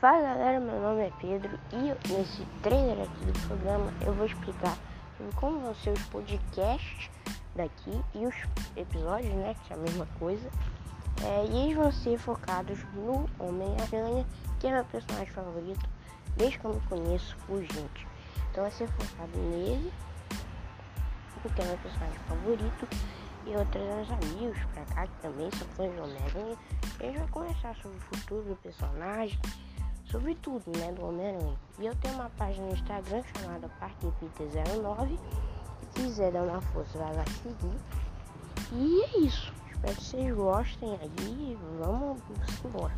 Fala galera, meu nome é Pedro e nesse trailer aqui do programa eu vou explicar sobre como vão ser os podcasts daqui e os episódios, né, que é a mesma coisa. É, e eles vão ser focados no Homem-Aranha, que é meu personagem favorito, desde que eu me conheço por gente. Então vai ser focado nele, porque é meu personagem favorito, e outros amigos pra cá que também são fãs do Homem-Aranha. A gente vai conversar sobre o futuro do personagem sobre tudo, né, do Homem-Aranha. E eu tenho uma página no Instagram chamada ParquePita09. Se quiser dar uma força, vai lá seguir. E é isso. Espero que vocês gostem aí. Vamos embora.